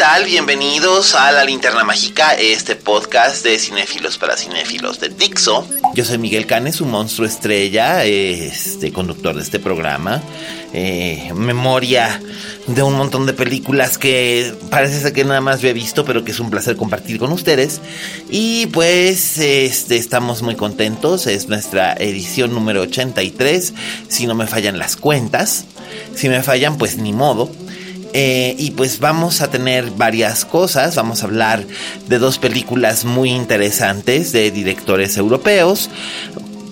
Tal? Bienvenidos a La Linterna Mágica, este podcast de cinéfilos para cinéfilos de Dixo. Yo soy Miguel Canes, un monstruo estrella, este conductor de este programa. Eh, memoria de un montón de películas que parece ser que nada más he visto, pero que es un placer compartir con ustedes. Y pues este, estamos muy contentos, es nuestra edición número 83, si no me fallan las cuentas. Si me fallan, pues ni modo. Eh, y pues vamos a tener varias cosas. Vamos a hablar de dos películas muy interesantes de directores europeos.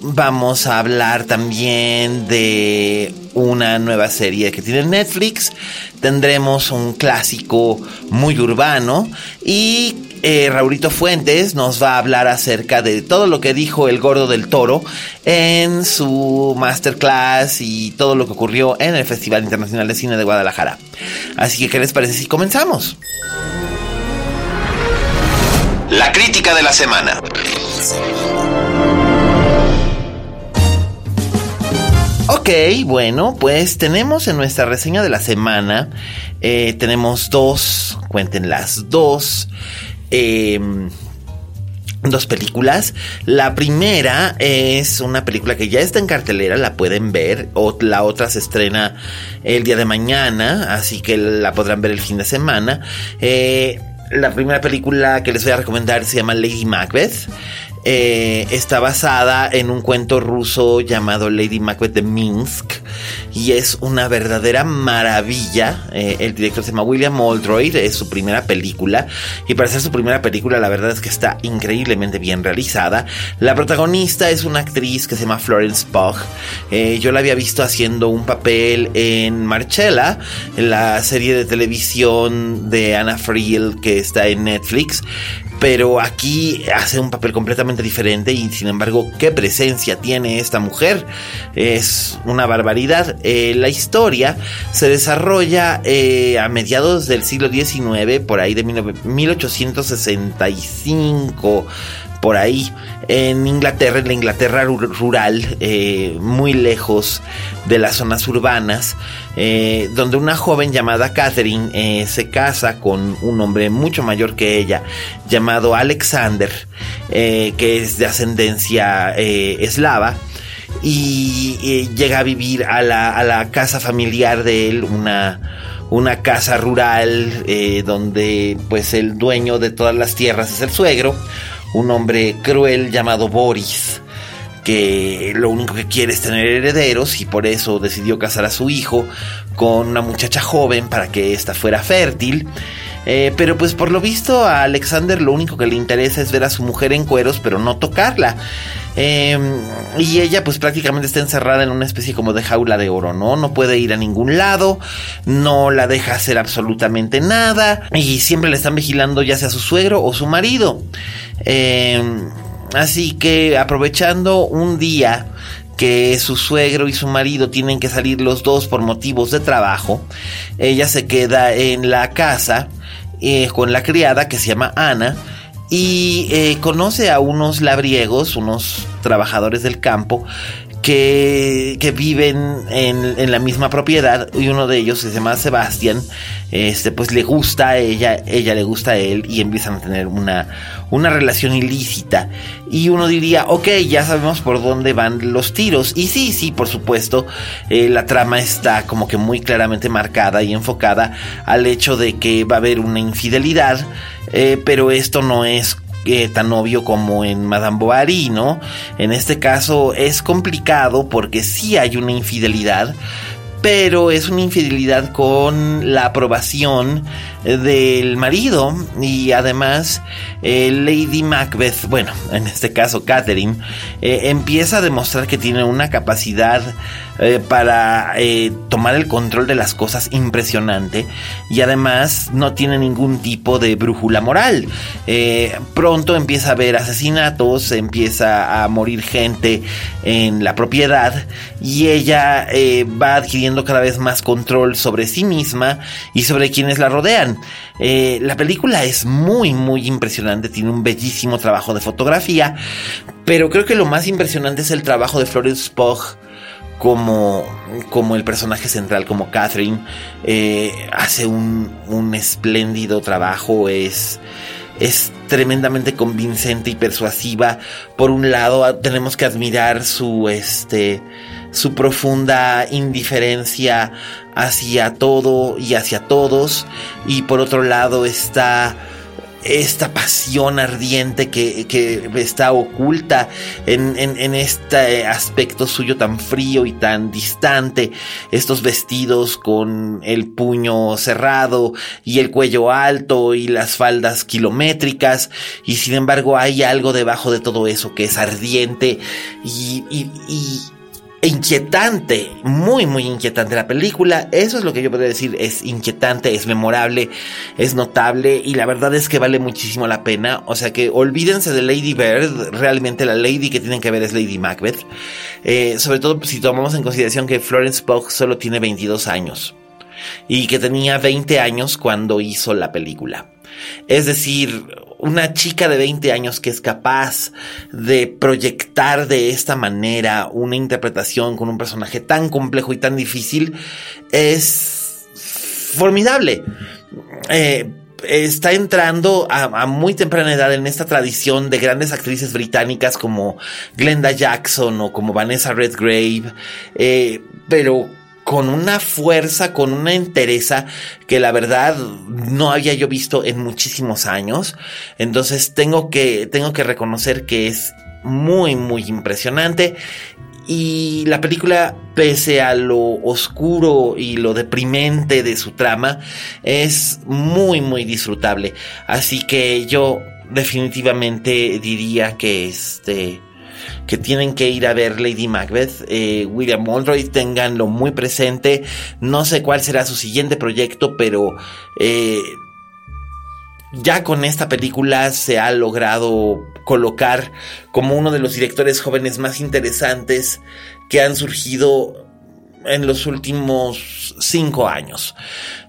Vamos a hablar también de una nueva serie que tiene Netflix. Tendremos un clásico muy urbano. Y eh, Raulito Fuentes nos va a hablar acerca de todo lo que dijo el gordo del toro en su masterclass y todo lo que ocurrió en el Festival Internacional de Cine de Guadalajara. Así que, ¿qué les parece si comenzamos? La crítica de la semana. Ok, bueno, pues tenemos en nuestra reseña de la semana, eh, tenemos dos, cuenten las dos, eh, dos películas. La primera es una película que ya está en cartelera, la pueden ver. O la otra se estrena el día de mañana, así que la podrán ver el fin de semana. Eh, la primera película que les voy a recomendar se llama Lady Macbeth. Eh, está basada en un cuento ruso llamado Lady Macbeth de Minsk y es una verdadera maravilla. Eh, el director se llama William Oldroyd, es su primera película y para ser su primera película la verdad es que está increíblemente bien realizada. La protagonista es una actriz que se llama Florence Pugh. Eh, yo la había visto haciendo un papel en Marcella, en la serie de televisión de Anna Friel que está en Netflix pero aquí hace un papel completamente diferente y sin embargo qué presencia tiene esta mujer. Es una barbaridad. Eh, la historia se desarrolla eh, a mediados del siglo XIX por ahí de 1865 por ahí en Inglaterra, en la Inglaterra rural, eh, muy lejos de las zonas urbanas, eh, donde una joven llamada Catherine eh, se casa con un hombre mucho mayor que ella, llamado Alexander, que es de ascendencia eslava. Y llega a vivir a la, a la casa familiar de él, una, una casa rural donde pues el dueño de todas las tierras es el suegro, un hombre cruel llamado Boris, que lo único que quiere es tener herederos y por eso decidió casar a su hijo con una muchacha joven para que ésta fuera fértil. Eh, pero pues por lo visto a Alexander lo único que le interesa es ver a su mujer en cueros, pero no tocarla. Eh, y ella pues prácticamente está encerrada en una especie como de jaula de oro, ¿no? No puede ir a ningún lado, no la deja hacer absolutamente nada y siempre le están vigilando ya sea su suegro o su marido. Eh, así que aprovechando un día que su suegro y su marido tienen que salir los dos por motivos de trabajo, ella se queda en la casa eh, con la criada que se llama Ana y eh, conoce a unos labriegos, unos trabajadores del campo que, que viven en, en, la misma propiedad y uno de ellos se llama Sebastián, este pues le gusta a ella, ella le gusta a él y empiezan a tener una, una relación ilícita. Y uno diría, ok, ya sabemos por dónde van los tiros. Y sí, sí, por supuesto, eh, la trama está como que muy claramente marcada y enfocada al hecho de que va a haber una infidelidad, eh, pero esto no es eh, tan obvio como en Madame Bovary, ¿no? En este caso es complicado porque sí hay una infidelidad, pero es una infidelidad con la aprobación del marido y además eh, Lady Macbeth, bueno, en este caso Catherine, eh, empieza a demostrar que tiene una capacidad eh, para tomar el control de las cosas impresionante y además no tiene ningún tipo de brújula moral. pronto empieza a haber asesinatos, empieza a morir gente en la propiedad y ella va adquiriendo cada vez más control sobre sí misma y sobre quienes la rodean. Eh, la película es muy, muy impresionante, tiene un bellísimo trabajo de fotografía, pero creo que lo más impresionante es el trabajo de Florence Pugh como, como el personaje central, como Catherine. Eh, hace un, un espléndido trabajo, es es tremendamente convincente y persuasiva. Por un lado, tenemos que admirar su este su profunda indiferencia hacia todo y hacia todos. Y por otro lado está esta pasión ardiente que, está oculta en, en, este aspecto suyo tan frío y tan distante, estos vestidos con el puño cerrado y el cuello alto y las faldas kilométricas, y sin embargo hay algo debajo de todo eso que es ardiente y inquietante, muy, muy inquietante la película. Eso es lo que yo podría decir, es inquietante, es memorable, es notable y la verdad es que vale muchísimo la pena. O sea que olvídense de Lady Bird, realmente la Lady que tienen que ver es Lady Macbeth. Eh, sobre todo si tomamos en consideración que Florence Pugh solo tiene 22 años y que tenía 20 años cuando hizo la película. Es decir, una chica de 20 años que es capaz de proyectar de esta manera una interpretación con un personaje tan complejo y tan difícil es formidable. Eh, está entrando a, muy temprana edad en esta tradición de grandes actrices británicas como Glenda Jackson o como Vanessa Redgrave, eh, pero con una fuerza, con una entereza que la verdad no había yo visto en muchísimos años. Entonces tengo que, tengo que reconocer que es muy, muy impresionante. Y la película, pese a lo oscuro y lo deprimente de su trama, es muy, muy disfrutable. Así que yo definitivamente diría que este que tienen que ir a ver Lady Macbeth, eh, William Monroy, tenganlo muy presente. No sé cuál será su siguiente proyecto, pero eh, ya con esta película se ha logrado colocar como uno de los directores jóvenes más interesantes que han surgido en los últimos cinco años.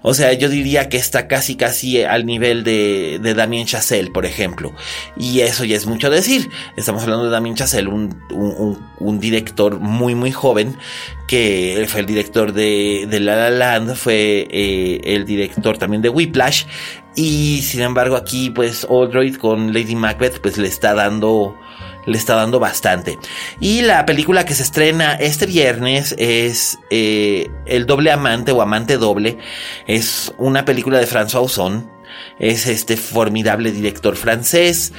O sea, yo diría que está casi casi al nivel de, de Damien Chazelle, por ejemplo. Y eso ya es mucho decir. Estamos hablando de Damien Chazelle, un, un, director muy muy joven, que fue el director de, de La La Land, fue eh, el director también de Whiplash. Y sin embargo aquí pues Oldroyd con Lady Macbeth pues le está dando le está dando bastante. Y la película que se estrena este viernes es eh, El doble amante o amante doble. Es una película de François Ozon. Es este formidable director francés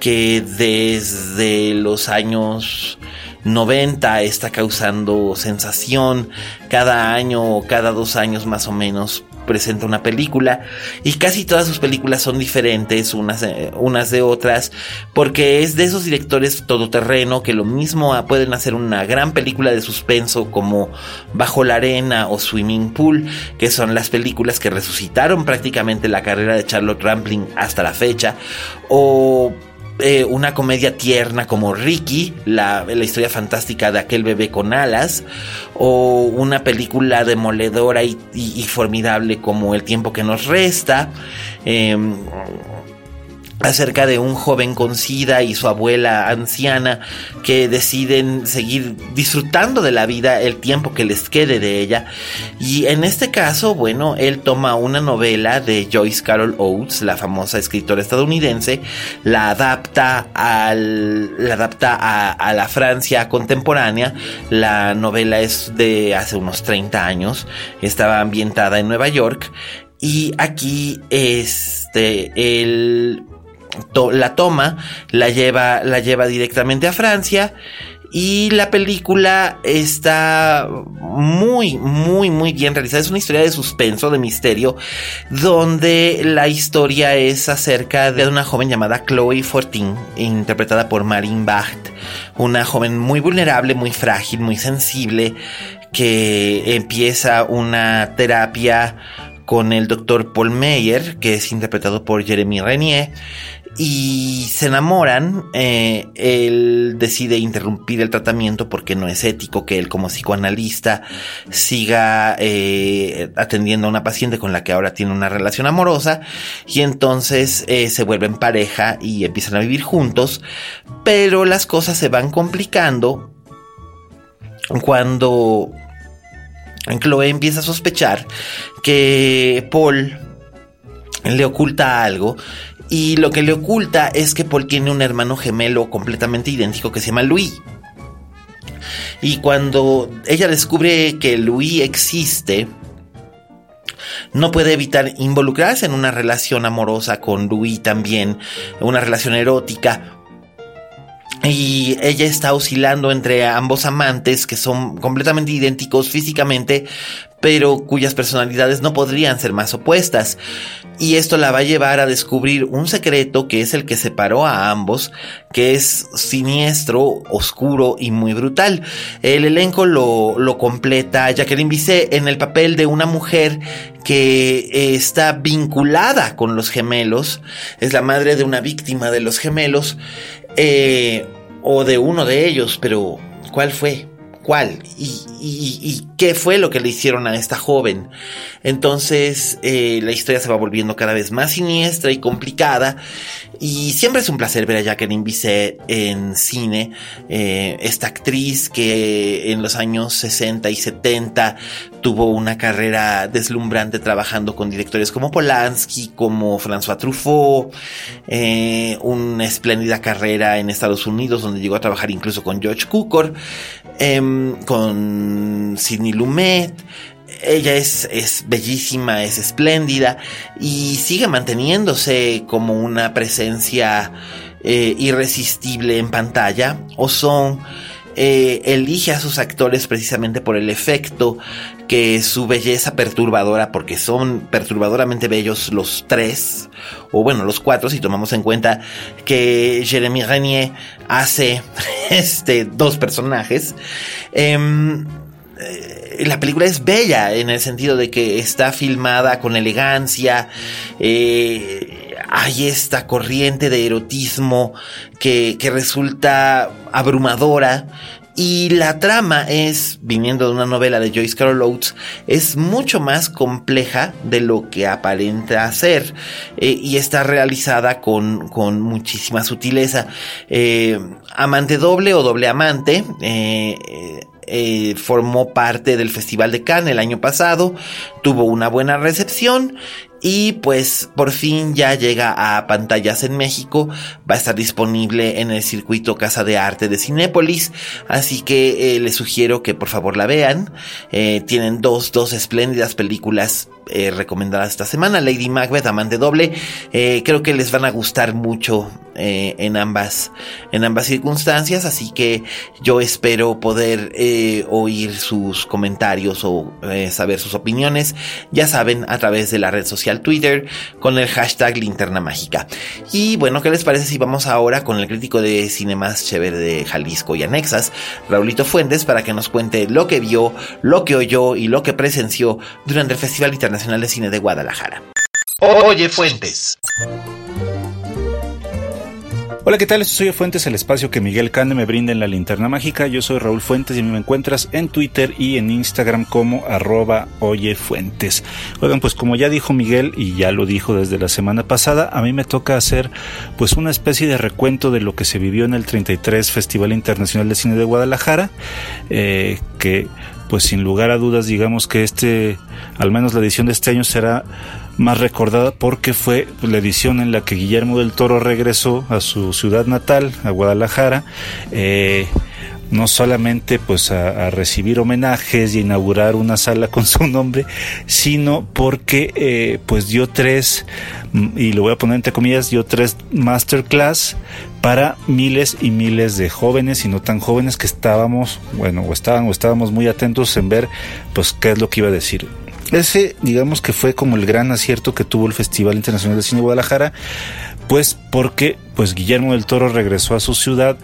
que desde los años 90 está causando sensación cada año o cada dos años más o menos presenta una película y casi todas sus películas son diferentes unas, unas de otras porque es de esos directores todoterreno que lo mismo pueden hacer una gran película de suspenso como Bajo la Arena o Swimming Pool que son las películas que resucitaron prácticamente la carrera de Charlotte Rampling hasta la fecha o eh, una comedia tierna como Ricky, la, historia fantástica de aquel bebé con alas, o una película demoledora y, formidable como El tiempo que nos resta. Em, acerca de un joven con SIDA y su abuela anciana que deciden seguir disfrutando de la vida el tiempo que les quede de ella. Y en este caso, bueno, él toma una novela de Joyce Carol Oates, la famosa escritora estadounidense, la adapta, al, la adapta a, a la Francia contemporánea. La novela es de hace unos 30 años, estaba ambientada en Nueva York. Y aquí, este, el la toma, la lleva, la lleva directamente a Francia. Y la película está muy, muy, muy bien realizada. Es una historia de suspenso, de misterio, donde la historia es acerca de una joven llamada Chloe Fortin, interpretada por Marine Bacht. Una joven muy vulnerable, muy frágil, muy sensible, que empieza una terapia con el doctor Paul Meyer, que es interpretado por Jeremy Renier y se enamoran, eh, él decide interrumpir el tratamiento porque no es ético que él como psicoanalista siga eh, atendiendo a una paciente con la que ahora tiene una relación amorosa y entonces eh, se vuelven pareja y empiezan a vivir juntos, pero las cosas se van complicando cuando Chloe empieza a sospechar que Paul le oculta algo y lo que le oculta es que Paul tiene un hermano gemelo completamente idéntico que se llama Louis. Y cuando ella descubre que Louis existe, no puede evitar involucrarse en una relación amorosa con Louis también, una relación erótica. Y ella está oscilando entre ambos amantes que son completamente idénticos físicamente, pero cuyas personalidades no podrían ser más opuestas. Y esto la va a llevar a descubrir un secreto que es el que separó a ambos, que es siniestro, oscuro y muy brutal. El elenco lo, lo completa Jacqueline Bisset en el papel de una mujer que está vinculada con los gemelos, es la madre de una víctima de los gemelos, eh, o de uno de ellos, pero ¿cuál fue? ¿Cuál? ¿Y, qué fue lo que le hicieron a esta joven? Entonces eh, la historia se va volviendo cada vez más siniestra y complicada y siempre es un placer ver a Jacqueline Bisset en cine, eh, esta actriz que en los años 60 y 70 tuvo una carrera deslumbrante trabajando con directores como Polanski, como François Truffaut, eh, una espléndida carrera en Estados Unidos donde llegó a trabajar incluso con George Cukor, em, con Sidney Lumet, ella es, es bellísima, es espléndida y sigue manteniéndose como una presencia eh, irresistible en pantalla. O son eh, elige a sus actores precisamente por el efecto que su belleza perturbadora, porque son perturbadoramente bellos los tres, o bueno, los cuatro, si tomamos en cuenta que Jeremy Renier hace este, dos personajes. Em, eh, la película es bella en el sentido de que está filmada con elegancia. Eh, hay esta corriente de erotismo que, que resulta abrumadora. Y la trama es, viniendo de una novela de Joyce Carol Oates, es mucho más compleja de lo que aparenta ser eh, y está realizada con, con muchísima sutileza. amante doble o doble amante eh, formó parte del Festival de Cannes el año pasado, tuvo una buena recepción y pues por fin ya llega a pantallas en México, va a estar disponible en el circuito Casa de Arte de Cinépolis, así que eh, les sugiero que por favor la vean. Eh, tienen dos, dos espléndidas películas eh, recomendadas esta semana, Lady Macbeth, Amante Doble. Creo que les van a gustar mucho en ambas, en ambas circunstancias, así que yo espero poder oír sus comentarios o saber sus opiniones. Ya saben, a través de la red social Twitter con el hashtag Linterna Mágica. Y bueno, ¿qué les parece si vamos ahora con el crítico de cine más chévere de Jalisco y anexas, Raulito Fuentes, para que nos cuente lo que vio, lo que oyó y lo que presenció durante el Festival Internacional Nacional de Cine de Guadalajara. Oye Fuentes. Hola, ¿qué tal? Soy Fuentes, el espacio que Miguel Cane me brinda en la linterna mágica. Yo soy Raúl Fuentes y me encuentras en Twitter y en Instagram como arroba oyefuentes. Oigan, pues como ya dijo Miguel y ya lo dijo desde la semana pasada, a mí me toca hacer pues una especie de recuento de lo que se vivió en el 33 Festival Internacional de Cine de Guadalajara, eh, que pues sin lugar a dudas digamos que este, al menos la edición de este año será más recordada porque fue la edición en la que Guillermo del Toro regresó a su ciudad natal, a Guadalajara, eh, no solamente pues a, recibir homenajes y inaugurar una sala con su nombre, sino porque eh, pues dio tres, mm, y lo voy a poner entre comillas, dio tres masterclass para miles y miles de jóvenes y no tan jóvenes que estábamos, bueno, o estaban o estábamos muy atentos en ver pues qué es lo que iba a decir. Ese, digamos que fue como el gran acierto que tuvo el Festival Internacional de Cine de Guadalajara, pues porque pues Guillermo del Toro regresó a su ciudad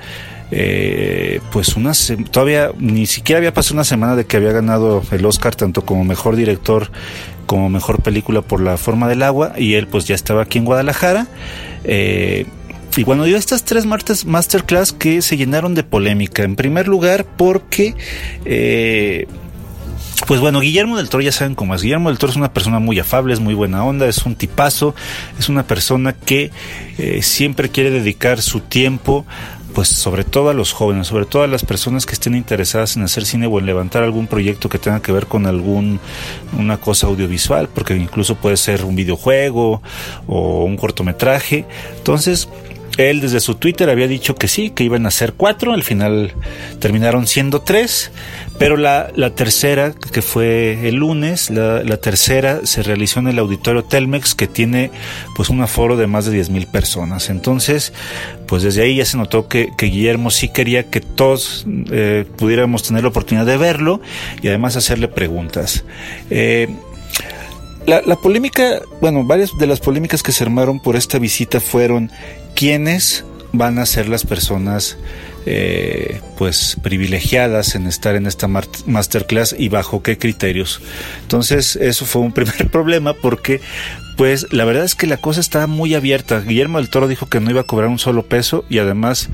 eh, pues una todavía ni siquiera había pasado una semana de que había ganado el Oscar tanto como mejor director como mejor película por La forma del agua y él pues ya estaba aquí en Guadalajara eh, y bueno, dio estas tres masterclass que se llenaron de polémica. En primer lugar, porque eh, pues bueno, Guillermo del Toro ya saben cómo es. Guillermo del Toro es una persona muy afable, es muy buena onda, es un tipazo, es una persona que eh, siempre quiere dedicar su tiempo pues sobre todo a los jóvenes, sobre todo a las personas que estén interesadas en hacer cine o en levantar algún proyecto que tenga que ver con algún una cosa audiovisual, porque incluso puede ser un videojuego o un cortometraje. Entonces, él desde su Twitter había dicho que sí, que iban a ser cuatro, al final terminaron siendo tres, pero la, tercera, que fue el lunes, la, tercera se realizó en el auditorio Telmex, que tiene pues un aforo de más de diez mil personas. Entonces, pues desde ahí ya se notó que, Guillermo sí quería que todos eh, pudiéramos tener la oportunidad de verlo y además hacerle preguntas. Eh, la, polémica, bueno, varias de las polémicas que se armaron por esta visita fueron quiénes van a ser las personas eh, pues privilegiadas en estar en esta masterclass y bajo qué criterios. Entonces eso fue un primer problema porque pues la verdad es que la cosa estaba muy abierta. Guillermo del Toro dijo que no iba a cobrar un solo peso y además,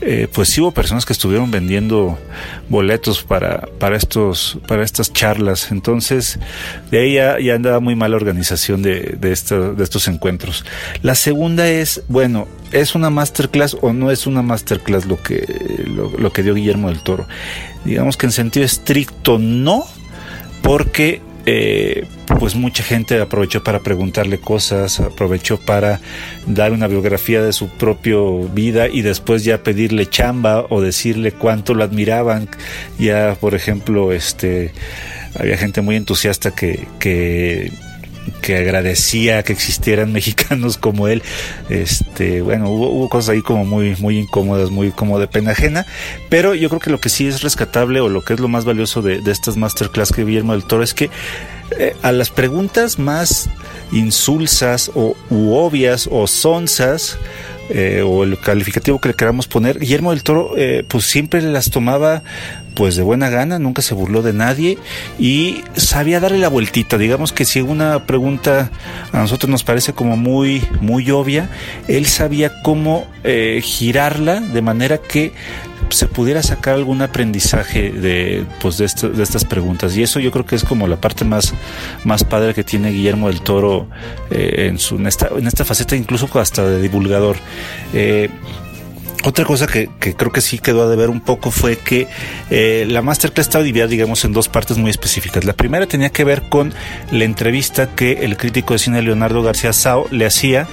eh, pues sí hubo personas que estuvieron vendiendo boletos para, para, estos, para estas charlas. Entonces, de ahí ya, andaba muy mala organización de, de, de estos encuentros. La segunda es, bueno, ¿es una masterclass o no es una masterclass lo que, lo, lo que dio Guillermo del Toro? Digamos que en sentido estricto no, porque eh, pues mucha gente aprovechó para preguntarle cosas, aprovechó para dar una biografía de su propia vida y después ya pedirle chamba o decirle cuánto lo admiraban. Ya, por ejemplo, este, había gente muy entusiasta que, que que agradecía que existieran mexicanos como él. Este, bueno, hubo, cosas ahí como muy, muy incómodas, muy como de pena ajena, pero yo creo que lo que sí es rescatable o lo que es lo más valioso de, estas masterclass que Guillermo del Toro es que eh, a las preguntas más insulsas o obvias o sonzas eh, o el calificativo que le queramos poner, Guillermo del Toro eh, pues siempre las tomaba pues de buena gana, nunca se burló de nadie y sabía darle la vueltita. Digamos que si una pregunta a nosotros nos parece como muy, muy obvia, él sabía cómo eh, girarla de manera que se pudiera sacar algún aprendizaje de, pues de, de, estas preguntas. Y eso yo creo que es como la parte más, más padre que tiene Guillermo del Toro eh, en, su, en, esta, en esta faceta, incluso hasta de divulgador. Eh, otra cosa que, creo que sí quedó a deber un poco fue que eh, la masterclass estaba dividida, digamos, en dos partes muy específicas. La primera tenía que ver con la entrevista que el crítico de cine Leonardo García Sao le hacía,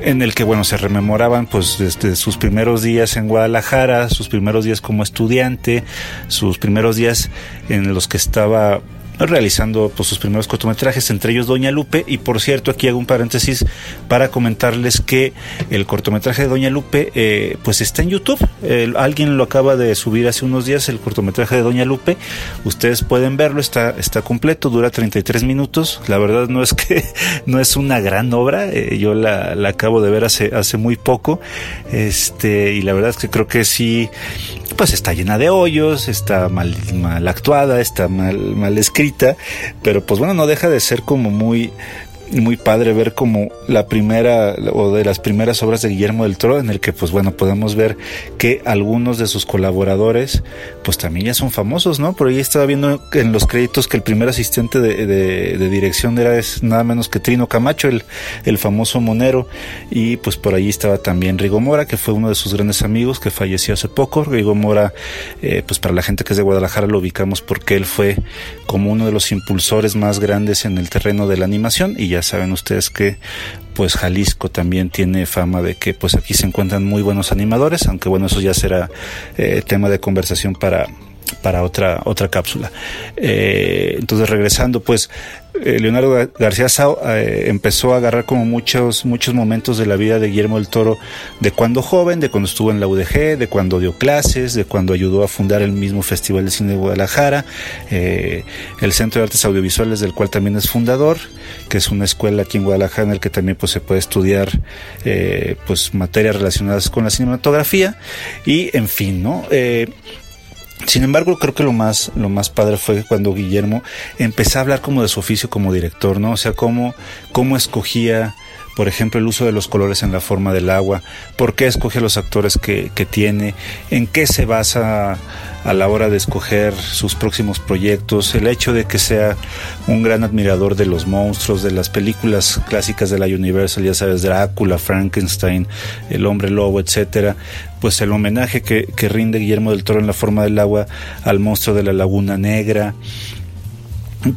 en el que, bueno, se rememoraban, pues, desde sus primeros días en Guadalajara, sus primeros días como estudiante, sus primeros días en los que estaba realizando pues, sus primeros cortometrajes, entre ellos Doña Lupe. Y por cierto, aquí hago un paréntesis para comentarles que el cortometraje de Doña Lupe eh, pues está en YouTube. alguien lo acaba de subir hace unos días, el cortometraje de Doña Lupe. Ustedes pueden verlo, está, está completo, dura 33 minutos. La verdad no es que no es una gran obra, eh, yo la, la, acabo de ver hace, hace muy poco. Este, y la verdad es que creo que sí pues está llena de hoyos, está mal, mal actuada, está mal, mal escrita, pero pues bueno, no deja de ser como muy muy padre ver como la primera o de las primeras obras de Guillermo del Toro en el que pues bueno podemos ver que algunos de sus colaboradores pues también ya son famosos, ¿no? Por ahí estaba viendo en los créditos que el primer asistente de, dirección era es nada menos que Trino Camacho, el, el famoso monero y pues por ahí estaba también Rigo Mora que fue uno de sus grandes amigos que falleció hace poco. Rigo Mora eh, pues para la gente que es de Guadalajara lo ubicamos porque él fue como uno de los impulsores más grandes en el terreno de la animación y ya saben ustedes que pues Jalisco también tiene fama de que pues aquí se encuentran muy buenos animadores, aunque bueno, eso ya será eh, tema de conversación para para otra otra cápsula. Eh, entonces regresando, pues eh, Leonardo García Sao eh, empezó a agarrar como muchos, muchos momentos de la vida de Guillermo del Toro, de cuando joven, de cuando estuvo en la UDG, de cuando dio clases, de cuando ayudó a fundar el mismo Festival de Cine de Guadalajara, el Centro de Artes Audiovisuales del cual también es fundador, que es una escuela aquí en Guadalajara en el que también pues, se puede estudiar pues materias relacionadas con la cinematografía y en fin, ¿no? Sin embargo, creo que lo más, lo más padre fue cuando Guillermo empezó a hablar como de su oficio como director, ¿no? O sea, cómo, cómo escogía, por ejemplo, el uso de los colores en la forma del agua, por qué escoge los actores que, que tiene, en qué se basa a la hora de escoger sus próximos proyectos, el hecho de que sea un gran admirador de los monstruos, de las películas clásicas de la Universal, ya sabes, Drácula, Frankenstein, El hombre lobo, etcétera, pues el homenaje que, rinde Guillermo del Toro en la forma del agua al monstruo de la Laguna Negra,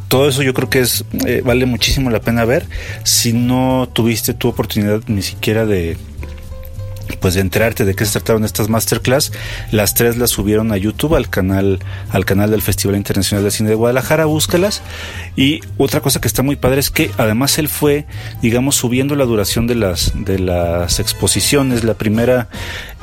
todo eso yo creo que es eh, vale muchísimo la pena ver. Si no tuviste tu oportunidad ni siquiera de pues de enterarte de qué se trataron estas masterclass, las tres las subieron a YouTube al canal al canal del Festival Internacional de Cine de Guadalajara, búscalas. Y otra cosa que está muy padre es que además él fue, digamos, subiendo la duración de las de las exposiciones. La primera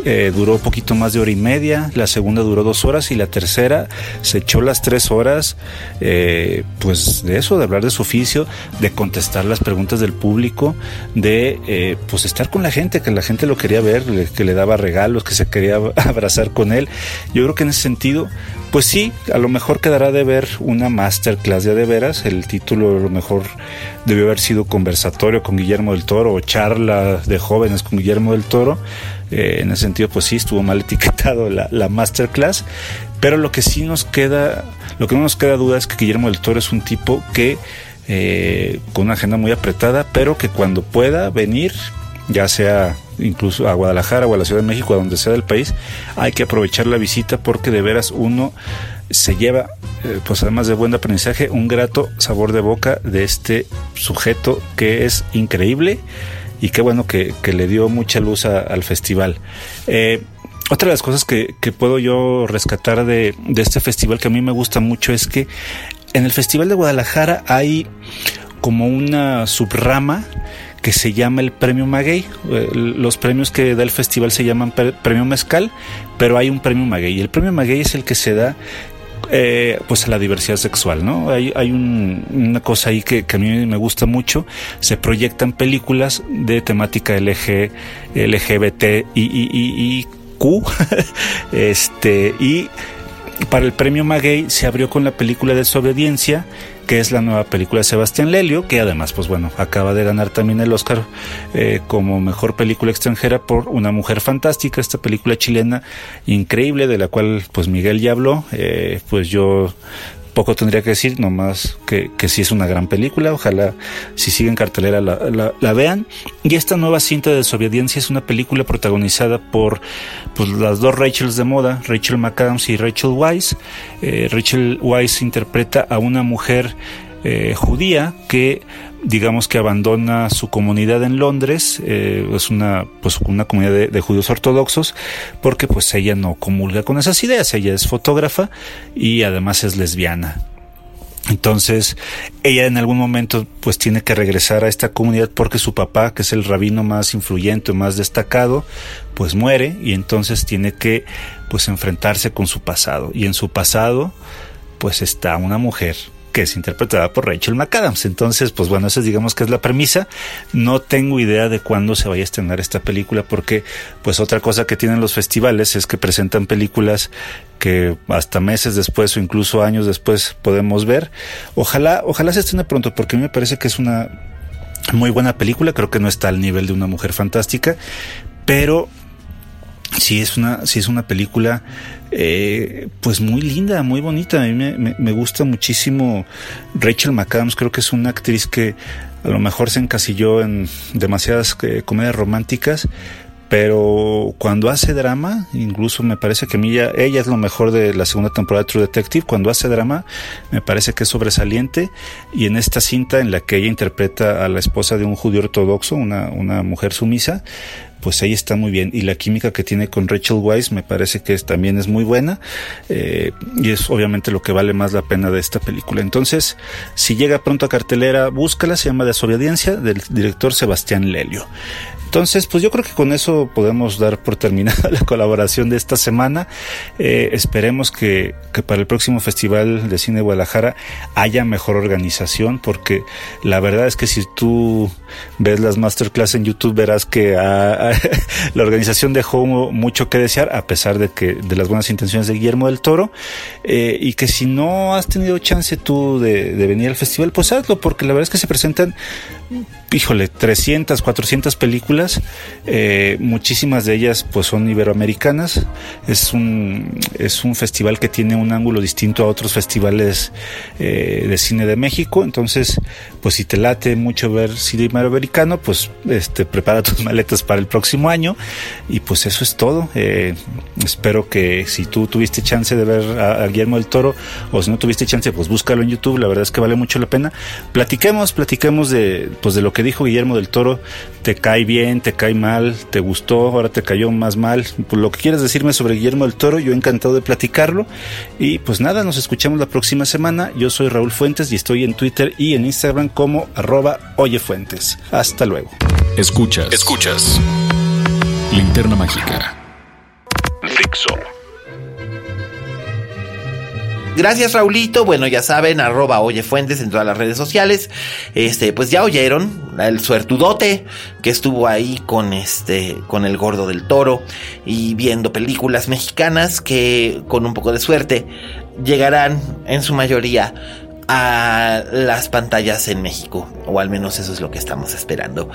eh, duró poquito más de hora y media, la segunda duró dos horas y la tercera se echó las tres horas, eh, pues de eso, de hablar de su oficio, de contestar las preguntas del público, de eh, pues estar con la gente, que la gente lo quería ver que le daba regalos, que se quería abrazar con él. Yo creo que en ese sentido, pues sí, a lo mejor quedará de ver una masterclass de de veras. El título a lo mejor debió haber sido conversatorio con Guillermo del Toro o charla de jóvenes con Guillermo del Toro. Eh, en ese sentido, pues sí, estuvo mal etiquetado la, la masterclass. Pero lo que sí nos queda, lo que no nos queda duda es que Guillermo del Toro es un tipo que eh, con una agenda muy apretada, pero que cuando pueda venir, ya sea incluso a Guadalajara o a la Ciudad de México, a donde sea del país, hay que aprovechar la visita porque de veras uno se lleva, eh, pues además de buen aprendizaje, un grato sabor de boca de este sujeto que es increíble y qué bueno que, le dio mucha luz al festival. Eh, otra de las cosas que, puedo yo rescatar de, de este festival que a mí me gusta mucho es que en el Festival de Guadalajara hay como una subrama que se llama el Premio Maguey. Eh, los premios que da el festival se llaman Premio Mezcal, pero hay un Premio Maguey. Y el Premio Maguey es el que se da eh, pues a la diversidad sexual, ¿no? Hay, hay una cosa ahí que, a mí me gusta mucho. Se proyectan películas de temática LG, LGBT y, y, y Q. este, y para el premio Maguey se abrió con la película Desobediencia, que es la nueva película de Sebastián Lelio, que además, pues bueno, acaba de ganar también el Oscar eh, como mejor película extranjera por Una Mujer Fantástica, esta película chilena increíble de la cual pues Miguel ya habló, eh, pues yo poco tendría que decir, nomás que, que sí es una gran película, ojalá si sigue en cartelera la, vean. Y esta nueva cinta de desobediencia es una película protagonizada por pues, las dos Rachels de moda, Rachel McAdams y Rachel Weisz. Eh, Rachel Weisz interpreta a una mujer eh, judía que digamos que abandona su comunidad en Londres, eh, es una, pues una comunidad de, judíos ortodoxos, porque pues ella no comulga con esas ideas, ella es fotógrafa y además es lesbiana. Entonces, ella en algún momento pues tiene que regresar a esta comunidad porque su papá, que es el rabino más influyente, más destacado, pues muere y entonces tiene que pues enfrentarse con su pasado. Y en su pasado pues está una mujer que es interpretada por Rachel McAdams. Entonces, pues bueno, esa digamos que es la premisa. No tengo idea de cuándo se vaya a estrenar esta película porque pues otra cosa que tienen los festivales es que presentan películas que hasta meses después o incluso años después podemos ver. Ojalá, ojalá se estrene pronto porque a mí me parece que es una Muy buena película, creo que no está al nivel de una mujer fantástica, pero sí es una, sí es una película eh, pues muy linda, muy bonita. A mí me, me, gusta muchísimo Rachel McAdams, creo que es una actriz que a lo mejor se encasilló en demasiadas eh, comedias románticas, pero cuando hace drama, incluso me parece que ella, ella es lo mejor de la segunda temporada de True Detective, cuando hace drama me parece que es sobresaliente y en esta cinta en la que ella interpreta a la esposa de un judío ortodoxo, una, una mujer sumisa, pues ahí está muy bien. Y la química que tiene con Rachel Weisz me parece que también es muy buena. Eh, y es obviamente lo que vale más la pena de esta película. Entonces, si llega pronto a cartelera, búscala, se llama Desobediencia, del director Sebastián Lelio. Entonces, pues yo creo que con eso podemos dar por terminada la colaboración de esta semana. Eh, esperemos que, que, para el próximo Festival de Cine Guadalajara haya mejor organización, porque la verdad es que si tú ves las masterclass en YouTube, verás que la organización dejó mucho que desear, a pesar de que de las buenas intenciones de Guillermo del Toro, eh, y que si no has tenido chance tú de, de venir al festival, pues hazlo, porque la verdad es que se presentan híjole, 300, 400 películas, eh, muchísimas de ellas pues son iberoamericanas, es un, es un festival que tiene un ángulo distinto a otros festivales eh, de cine de México, entonces pues si te late mucho ver cine iberoamericano, pues este, prepara tus maletas para el próximo año. Y pues eso es todo, eh, espero que si tú tuviste chance de ver a, a Guillermo del Toro o si no tuviste chance pues búscalo en YouTube, la verdad es que vale mucho la pena, platiquemos, platiquemos de, pues de lo que dijo Guillermo del Toro, te cae bien, te cae mal, te gustó, ahora te cayó más mal. Pues lo que quieras decirme sobre Guillermo del Toro, yo encantado de platicarlo. Y pues nada, nos escuchamos la próxima semana. Yo soy Raúl Fuentes y estoy en Twitter y en Instagram como arroba oyefuentes. Hasta luego. Escuchas. Escuchas. Linterna Mágica. Fixo. Gracias, Raulito. Bueno, ya saben, arroba Oye Fuentes en todas las redes sociales. Este, pues ya oyeron el suertudote que estuvo ahí con este, con el gordo del toro y viendo películas mexicanas que con un poco de suerte llegarán en su mayoría a las pantallas en México, o al menos eso es lo que estamos esperando.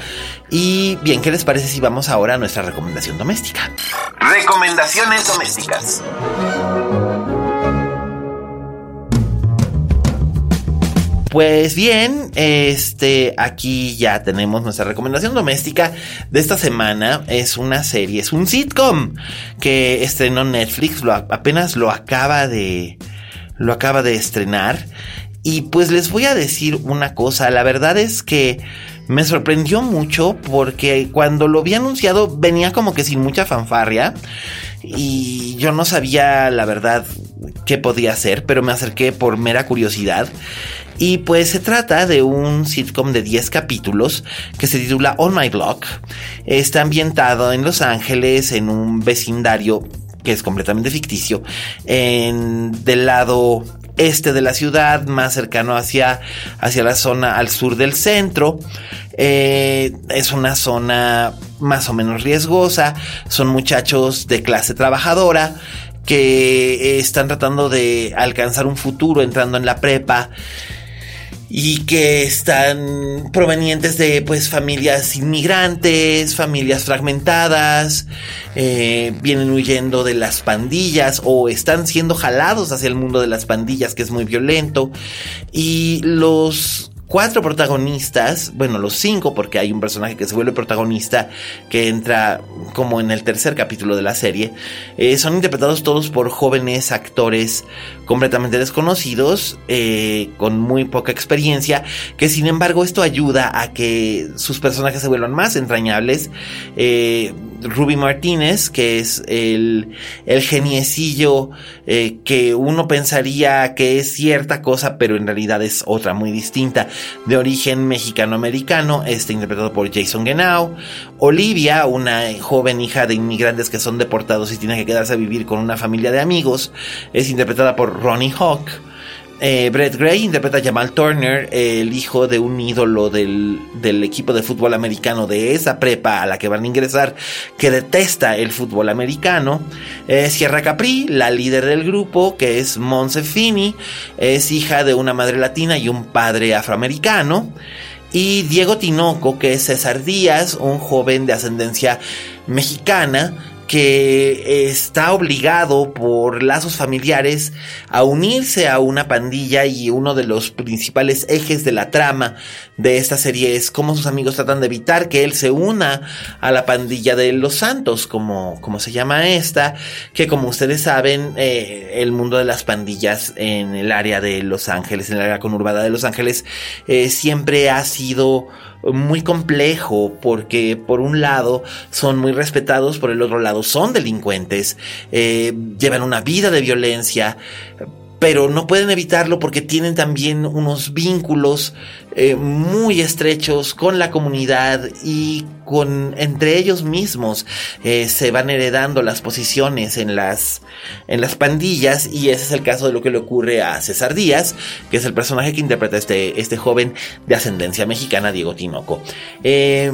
Y bien, ¿qué les parece si vamos ahora a nuestra recomendación doméstica? Recomendaciones domésticas. Pues bien, este, aquí ya tenemos nuestra recomendación doméstica de esta semana. Es una serie, es un sitcom que estrenó Netflix, lo, apenas lo acaba de, lo acaba de estrenar. Y pues les voy a decir una cosa, la verdad es que me sorprendió mucho porque cuando lo vi anunciado venía como que sin mucha fanfarria y yo no sabía la verdad qué podía hacer, pero me acerqué por mera curiosidad y pues se trata de un sitcom de 10 capítulos que se titula On My Block. Está ambientado en Los Ángeles, en un vecindario que es completamente ficticio, en, del lado este de la ciudad, más cercano hacia, hacia la zona al sur del centro. Eh, es una zona más o menos riesgosa, son muchachos de clase trabajadora que están tratando de alcanzar un futuro entrando en la prepa y que están provenientes de pues familias inmigrantes, familias fragmentadas, eh, vienen huyendo de las pandillas o están siendo jalados hacia el mundo de las pandillas que es muy violento. Y los cuatro protagonistas, bueno, los cinco, porque hay un personaje que se vuelve protagonista que entra como en el tercer capítulo de la serie, eh, son interpretados todos por jóvenes actores completamente desconocidos, eh, con muy poca experiencia, que sin embargo esto ayuda a que sus personajes se vuelvan más entrañables. Eh, Ruby Martínez, que es el, el geniecillo que uno pensaría que es cierta cosa, pero en realidad es otra muy distinta de origen mexicano-americano, este interpretado por Jason Genau. Olivia, una joven hija de inmigrantes que son deportados y tiene que quedarse a vivir con una familia de amigos, es interpretada por Ronnie Hawk. Eh, Brett Gray interpreta a Jamal Turner, el hijo de un ídolo del, del, equipo de fútbol americano de esa prepa a la que van a ingresar, que detesta el fútbol americano. Eh, Sierra Capri, la líder del grupo, que es Monse Fini, es hija de una madre latina y un padre afroamericano. y Diego Tinoco, que es César Díaz, un joven de ascendencia mexicana, que está obligado por lazos familiares a unirse a una pandilla y uno de los principales ejes de la trama de esta serie es cómo sus amigos tratan de evitar que él se una a la pandilla de los santos, como, como se llama esta, que como ustedes saben, eh, el mundo de las pandillas en el área de Los Ángeles, en el área conurbada de Los Ángeles, eh, siempre ha sido muy complejo porque por un lado son muy respetados, por el otro lado son delincuentes, eh, llevan una vida de violencia, pero no pueden evitarlo porque tienen también unos vínculos eh, muy estrechos con la comunidad y con entre ellos mismos eh, se van heredando las posiciones en las en las pandillas y ese es el caso de lo que le ocurre a César Díaz que es el personaje que interpreta este este joven de ascendencia mexicana Diego Tinoco. Eh,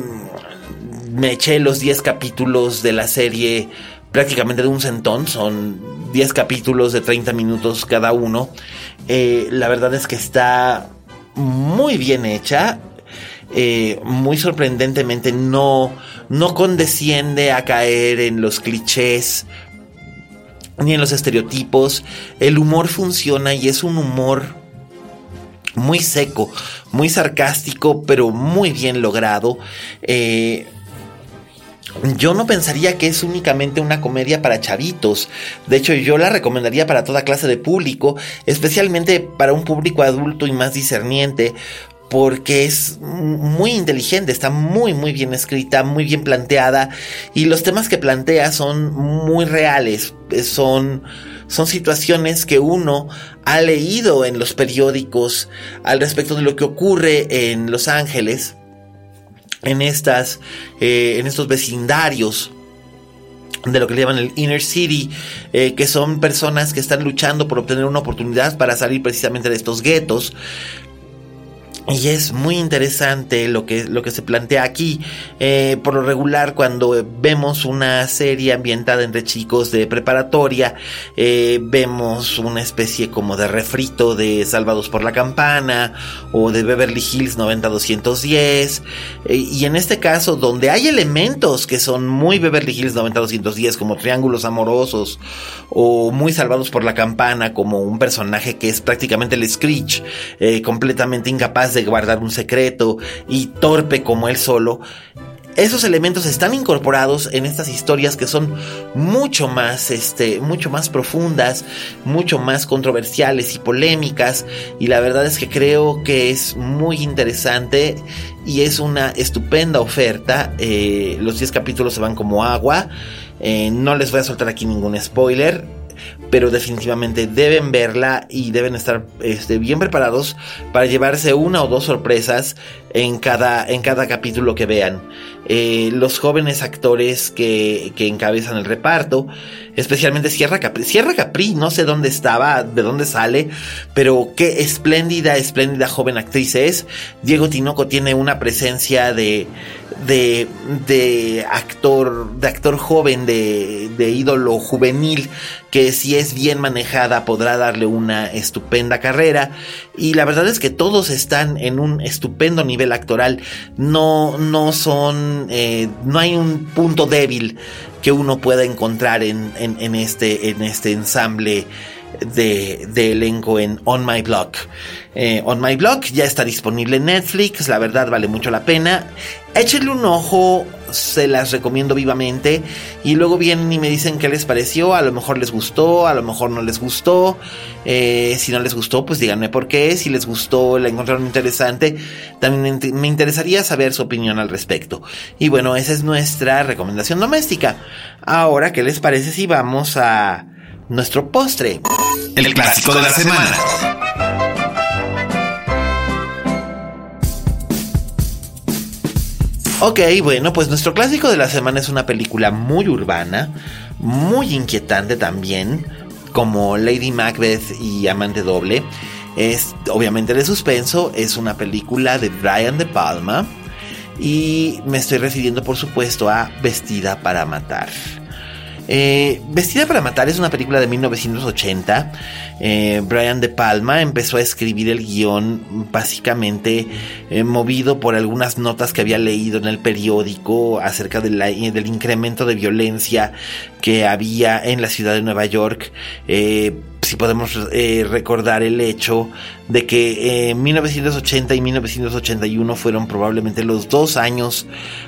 me eché los 10 capítulos de la serie prácticamente de un centón, son 10 capítulos de 30 minutos cada uno. Eh, la verdad es que está muy bien hecha. Eh, muy sorprendentemente no, no condesciende a caer en los clichés ni en los estereotipos. El humor funciona y es un humor muy seco, muy sarcástico, pero muy bien logrado. Eh, yo no pensaría que es únicamente una comedia para chavitos. De hecho, yo la recomendaría para toda clase de público, especialmente para un público adulto y más discerniente, porque es muy inteligente, está muy muy bien escrita, muy bien planteada y los temas que plantea son muy reales, son son situaciones que uno ha leído en los periódicos al respecto de lo que ocurre en Los Ángeles en estas, eh, en estos vecindarios de lo que le llaman el inner city, eh, que son personas que están luchando por obtener una oportunidad para salir precisamente de estos guetos. Y es muy interesante lo que, lo que se plantea aquí. Eh, por lo regular, cuando vemos una serie ambientada entre chicos de preparatoria, eh, vemos una especie como de refrito de Salvados por la Campana o de Beverly Hills 90210. Eh, y en este caso, donde hay elementos que son muy Beverly Hills 90210, como triángulos amorosos, o muy Salvados por la Campana, como un personaje que es prácticamente el Screech, completamente incapaz de guardar un secreto y torpe como él solo, esos elementos están incorporados en estas historias que son mucho más, este, mucho más profundas, mucho más controversiales y polémicas. Y la verdad es que creo que es muy interesante y es una estupenda oferta. Eh, los 10 capítulos se van como agua. Eh, no les voy a soltar aquí ningún spoiler pero definitivamente deben verla y deben estar este, bien preparados para llevarse una o dos sorpresas en cada, en cada capítulo que vean. Eh, los jóvenes actores que, que, encabezan el reparto, especialmente Sierra Capri. Sierra Capri, no sé dónde estaba, de dónde sale, pero qué espléndida, espléndida joven actriz es. Diego Tinoco tiene una presencia de, de, de actor, de actor joven, de, de ídolo juvenil, que si es bien manejada podrá darle una estupenda carrera. Y la verdad es que todos están en un estupendo nivel actoral. No, no son, eh, no hay un punto débil que uno pueda encontrar en, en, este, en este ensamble de, de, elenco en On My Blog. Eh, On My Blog ya está disponible en Netflix, la verdad vale mucho la pena. Échenle un ojo, se las recomiendo vivamente. Y luego vienen y me dicen qué les pareció. A lo mejor les gustó, a lo mejor no les gustó. Eh, si no les gustó, pues díganme por qué. Si les gustó, la encontraron interesante. También me interesaría saber su opinión al respecto. Y bueno, esa es nuestra recomendación doméstica. Ahora, ¿qué les parece si vamos a nuestro postre? El clásico de la semana. Ok, bueno, pues nuestro clásico de la semana es una película muy urbana, muy inquietante también, como Lady Macbeth y Amante Doble. Es obviamente de suspenso, es una película de Brian De Palma y me estoy refiriendo por supuesto a Vestida para Matar. Eh, Vestida para Matar es una película de 1980. Eh, Brian De Palma empezó a escribir el guion básicamente eh, movido por algunas notas que había leído en el periódico acerca del incremento de violencia que había en la ciudad de Nueva York si podemos eh, recordar el hecho de que 1980 y 1981 fueron probablemente los dos años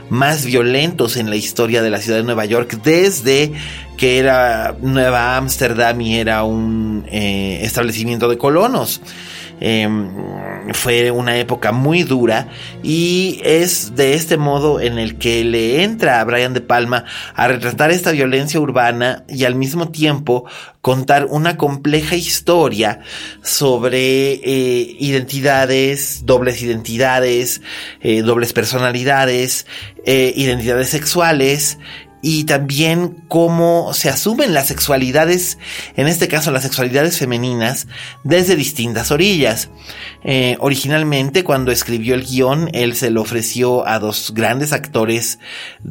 más violentos en la historia de la ciudad de Nueva York desde que era Nueva Ámsterdam y era un eh, establecimiento de colonos. Em, fue una época muy dura y es de este modo en el que le entra a Brian De Palma a retratar esta violencia urbana y al mismo tiempo contar una compleja historia sobre eh, identidades, dobles identidades, eh, dobles personalidades, eh, identidades sexuales, y también cómo se asumen las sexualidades, en este caso las sexualidades femeninas, desde distintas orillas. Eh, originalmente, cuando escribió el guion, él se lo ofreció a dos grandes actores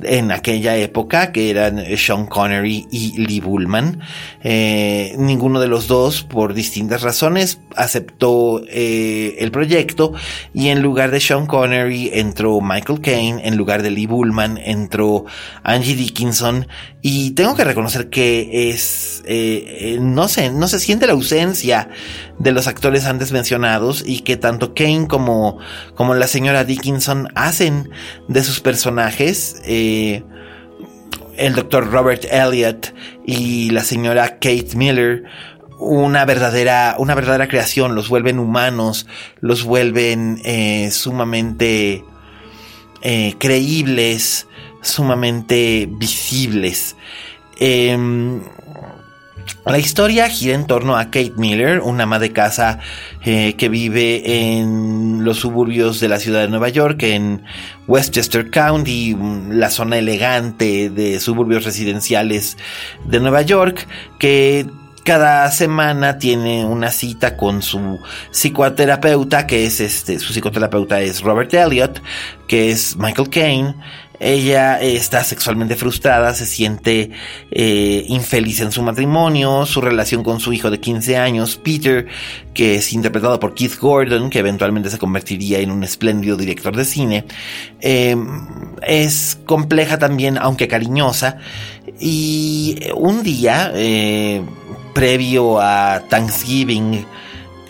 en aquella época, que eran Sean Connery y Lee Bullman. Eh, ninguno de los dos, por distintas razones, aceptó eh, el proyecto y en lugar de Sean Connery entró Michael Caine, en lugar de Lee Bullman entró Angie Dickinson y tengo que reconocer que es, no sé, no se siente la ausencia de los actores antes mencionados y que tanto Kane como, como la señora Dickinson hacen de sus personajes. Eh, el doctor Robert Elliot y la señora Kate Miller una verdadera, una verdadera creación, los vuelven humanos, los vuelven eh, sumamente eh, creíbles, sumamente visibles. Em, la historia gira en torno a Kate Miller, una ama de casa eh, que vive en los suburbios de la ciudad de Nueva York, en Westchester County, la zona elegante de suburbios residenciales de Nueva York, que cada semana tiene una cita con su psicoterapeuta, que es este, su psicoterapeuta es Robert Elliot, que es Michael Caine, ella está sexualmente frustrada, se siente eh, infeliz en su matrimonio, su relación con su hijo de 15 años, Peter, que es interpretado por Keith Gordon, que eventualmente se convertiría en un espléndido director de cine, em, es compleja también, aunque cariñosa. Y un día, eh, previo a Thanksgiving,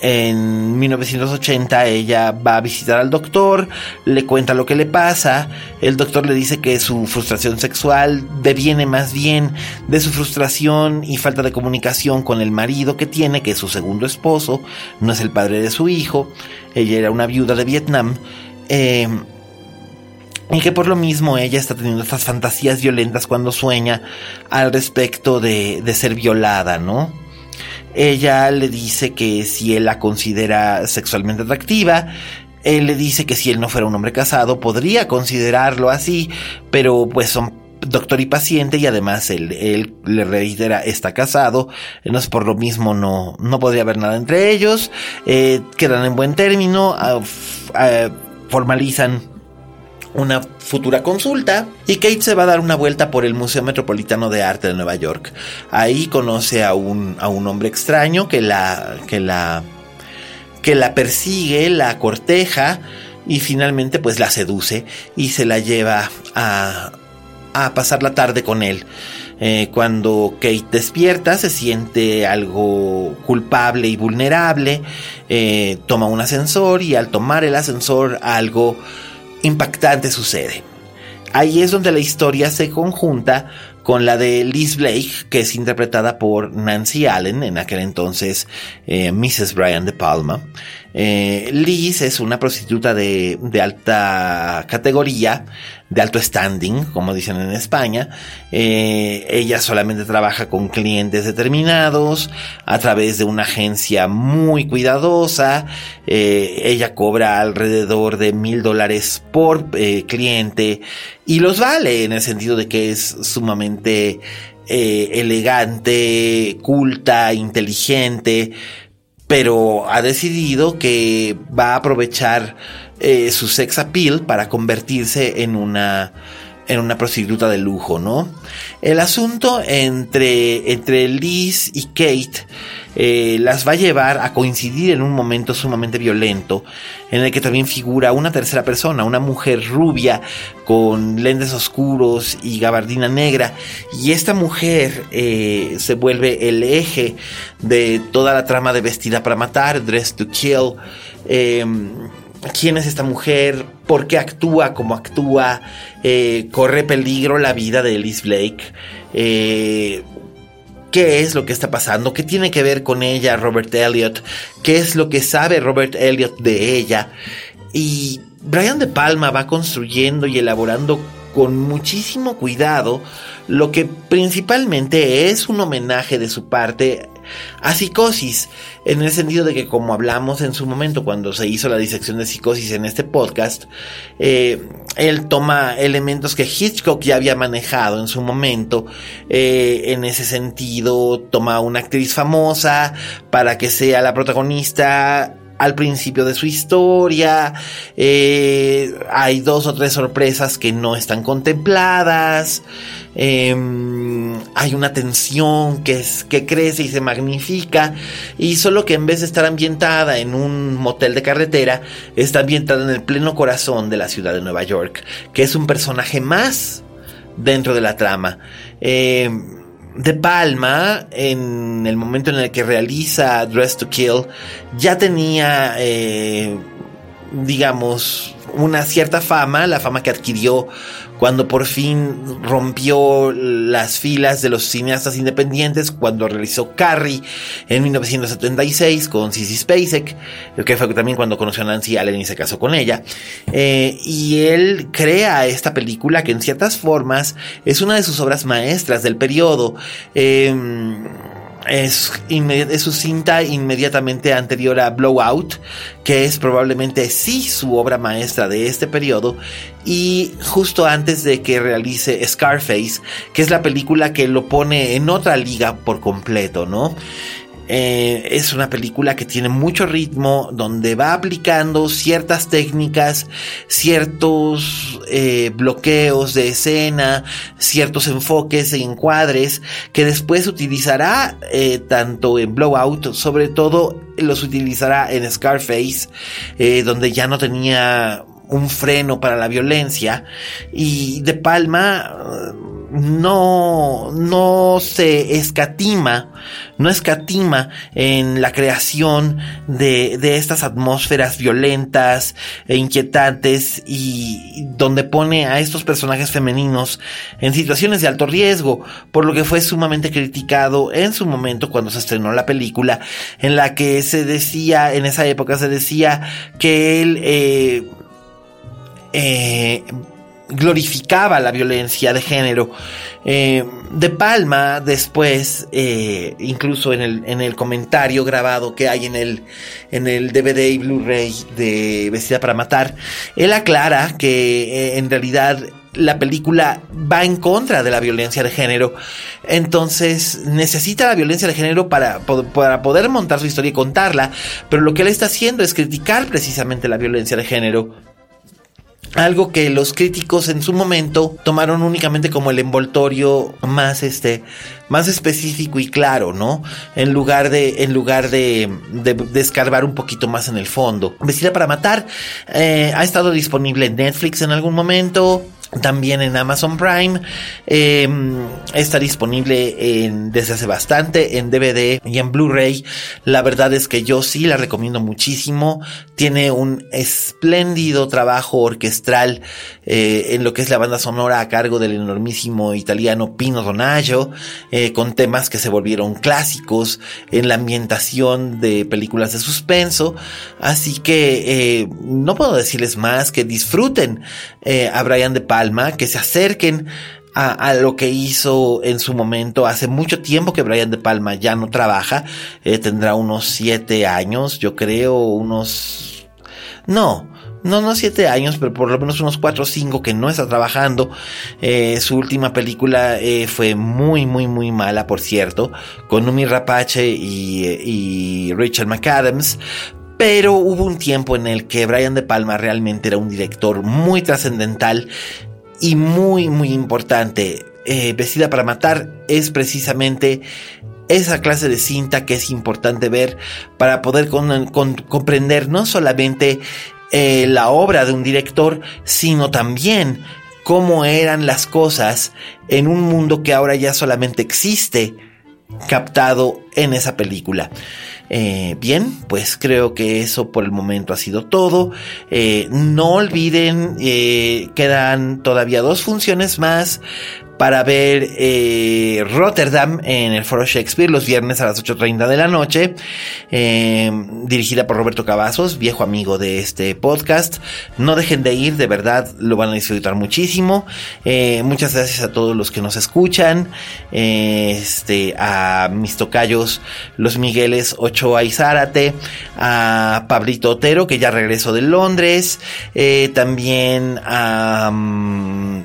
en 1980 ella va a visitar al doctor, le cuenta lo que le pasa, el doctor le dice que su frustración sexual deviene más bien de su frustración y falta de comunicación con el marido que tiene, que es su segundo esposo, no es el padre de su hijo, ella era una viuda de Vietnam. Eh, y que por lo mismo ella está teniendo estas fantasías violentas cuando sueña al respecto de ser violada, ¿no? Ella le dice que si él la considera sexualmente atractiva, él le dice que si él no fuera un hombre casado podría considerarlo así, pero pues son doctor y paciente y además él, le reitera está casado, entonces por lo mismo no, no podría haber nada entre ellos, eh, quedan en buen término, formalizan una futura consulta y Kate se va a dar una vuelta por el Museo Metropolitano de Arte de Nueva York. Ahí conoce a un, a un hombre extraño que la, que la, que la persigue, la corteja y finalmente pues la seduce y se la lleva a, a pasar la tarde con él. Eh, cuando Kate despierta se siente algo culpable y vulnerable, eh, toma un ascensor y al tomar el ascensor algo impactante sucede. Ahí es donde la historia se conjunta con la de Liz Blake, que es interpretada por Nancy Allen, en aquel entonces eh, Mrs. Brian de Palma. Eh, Liz es una prostituta de, de alta categoría, de alto standing, como dicen en España. Eh, ella solamente trabaja con clientes determinados a través de una agencia muy cuidadosa. Eh, ella cobra alrededor de mil dólares por eh, cliente y los vale en el sentido de que es sumamente elegante, culta, inteligente, pero ha decidido que va a aprovechar eh, su sex appeal para convertirse en una en una prostituta de lujo, ¿no? El asunto entre, entre Liz y Kate eh, las va a llevar a coincidir en un momento sumamente violento, en el que también figura una tercera persona, una mujer rubia con lentes oscuros y gabardina negra, y esta mujer eh, se vuelve el eje de toda la trama de Vestida para Matar, Dress to Kill. Em, quién es esta mujer, por qué actúa como actúa, eh, corre peligro la vida de Elise Blake, eh, qué es lo que está pasando, qué tiene que ver con ella Robert Elliot, qué es lo que sabe Robert Elliot de ella. Y Brian De Palma va construyendo y elaborando con muchísimo cuidado lo que principalmente es un homenaje de su parte a psicosis, en el sentido de que como hablamos en su momento cuando se hizo la disección de psicosis en este podcast, eh, él toma elementos que Hitchcock ya había manejado en su momento, eh, en ese sentido toma una actriz famosa para que sea la protagonista al principio de su historia. Eh, hay dos o tres sorpresas que no están contempladas. Em, hay una tensión que, es, que crece y se magnifica. Y solo que en vez de estar ambientada en un motel de carretera, está ambientada en el pleno corazón de la ciudad de Nueva York, que es un personaje más dentro de la trama. Eh, de Palma, en el momento en el que realiza Dress to Kill, ya tenía, eh, digamos, una cierta fama, la fama que adquirió cuando por fin rompió las filas de los cineastas independientes, cuando realizó Carrie en 1976 con Sissy Spacek, que fue también cuando conoció a Nancy Allen y se casó con ella. Eh, y él crea esta película que en ciertas formas es una de sus obras maestras del periodo. Eh, es, su cinta inmediatamente anterior a Blowout, que es probablemente sí su obra maestra de este periodo, y justo antes de que realice Scarface, que es la película que lo pone en otra liga por completo, ¿no? Eh, es una película que tiene mucho ritmo, donde va aplicando ciertas técnicas, ciertos eh, bloqueos de escena, ciertos enfoques e encuadres que después utilizará eh, tanto en Blowout, sobre todo los utilizará en Scarface, donde ya no tenía un freno para la violencia. Y De Palma no, no se escatima, no escatima en la creación de, de estas atmósferas violentas e inquietantes y donde pone a estos personajes femeninos en situaciones de alto riesgo, por lo que fue sumamente criticado en su momento cuando se estrenó la película, en la que se decía, en esa época se decía que él, eh, eh, glorificaba la violencia de género. Eh, de Palma, después, eh, incluso en el, en el comentario grabado que hay en el, en el DVD y Blu-ray de Vestida para Matar, él aclara que eh, en realidad la película va en contra de la violencia de género. Entonces necesita la violencia de género para, para, poder montar su historia y contarla. Pero lo que él está haciendo es criticar precisamente la violencia de género algo que los críticos en su momento tomaron únicamente como el envoltorio más este más específico y claro, ¿no? En lugar de en lugar de, de, escarbar un poquito más en el fondo. Vestida para matar eh, ha estado disponible en Netflix en algún momento también en Amazon Prime. Em, está disponible en, desde hace bastante en DVD y en Blu-ray. La verdad es que yo sí la recomiendo muchísimo. Tiene un espléndido trabajo orquestral eh, en lo que es la banda sonora a cargo del enormísimo italiano Pino Donaggio, eh, con temas que se volvieron clásicos en la ambientación de películas de suspenso. Así que eh, no puedo decirles más que disfruten a Brian De Palma que se acerquen a, lo que hizo en su momento. Hace mucho tiempo que Brian De Palma ya no trabaja. Eh, tendrá unos siete años, yo creo, unos... No, no, no siete años, pero por lo menos unos cuatro o cinco que no está trabajando. Eh, su última película eh, fue muy, muy, muy mala, por cierto, con Numi Rapace y, y Rachel McAdams. Pero hubo un tiempo en el que Brian De Palma realmente era un director muy trascendental y muy, muy importante, eh, Vestida para Matar es precisamente esa clase de cinta que es importante ver para poder comprender no solamente eh, la obra de un director, sino también cómo eran las cosas en un mundo que ahora ya solamente existe captado en esa película. Eh, bien, pues creo que eso por el momento ha sido todo. Eh, no olviden, quedan todavía dos funciones más para ver eh, Rotterdam en el Foro Shakespeare los viernes a las 8.30 de la noche, eh, dirigida por Roberto Cavazos, viejo amigo de este podcast. No dejen de ir, de verdad lo van a disfrutar muchísimo. Eh, muchas gracias a todos los que nos escuchan, este, a mis tocayos, los Migueles Ochoa y Zárate, a Pablito Otero, que ya regresó de Londres, también a, mm,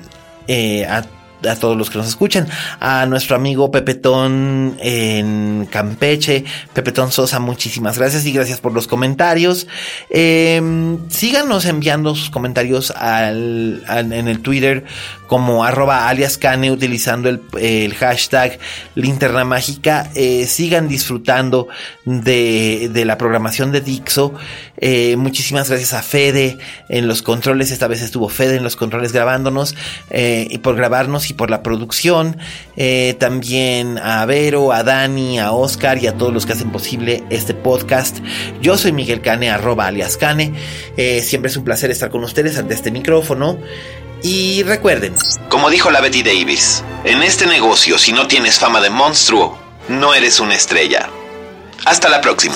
a a todos los que nos escuchan, a nuestro amigo Pepetón en Campeche, Pepetón Sosa, muchísimas gracias y gracias por los comentarios. Em, síganos enviando sus comentarios al, en el Twitter como arroba alias Cane utilizando el, hashtag linterna mágica. Eh, sigan disfrutando de, de, la programación de Dixo. Eh, muchísimas gracias a Fede en los controles. Esta vez estuvo Fede en los controles grabándonos eh, y por grabarnos y por la producción. también a Vero, a Dani, a Oscar y a todos los que hacen posible este podcast. Yo soy Miguel Cane, arroba alias Cane. siempre es un placer estar con ustedes ante este micrófono. Y recuerden, como dijo la Betty Davis, en este negocio si no tienes fama de monstruo, no eres una estrella. Hasta la próxima.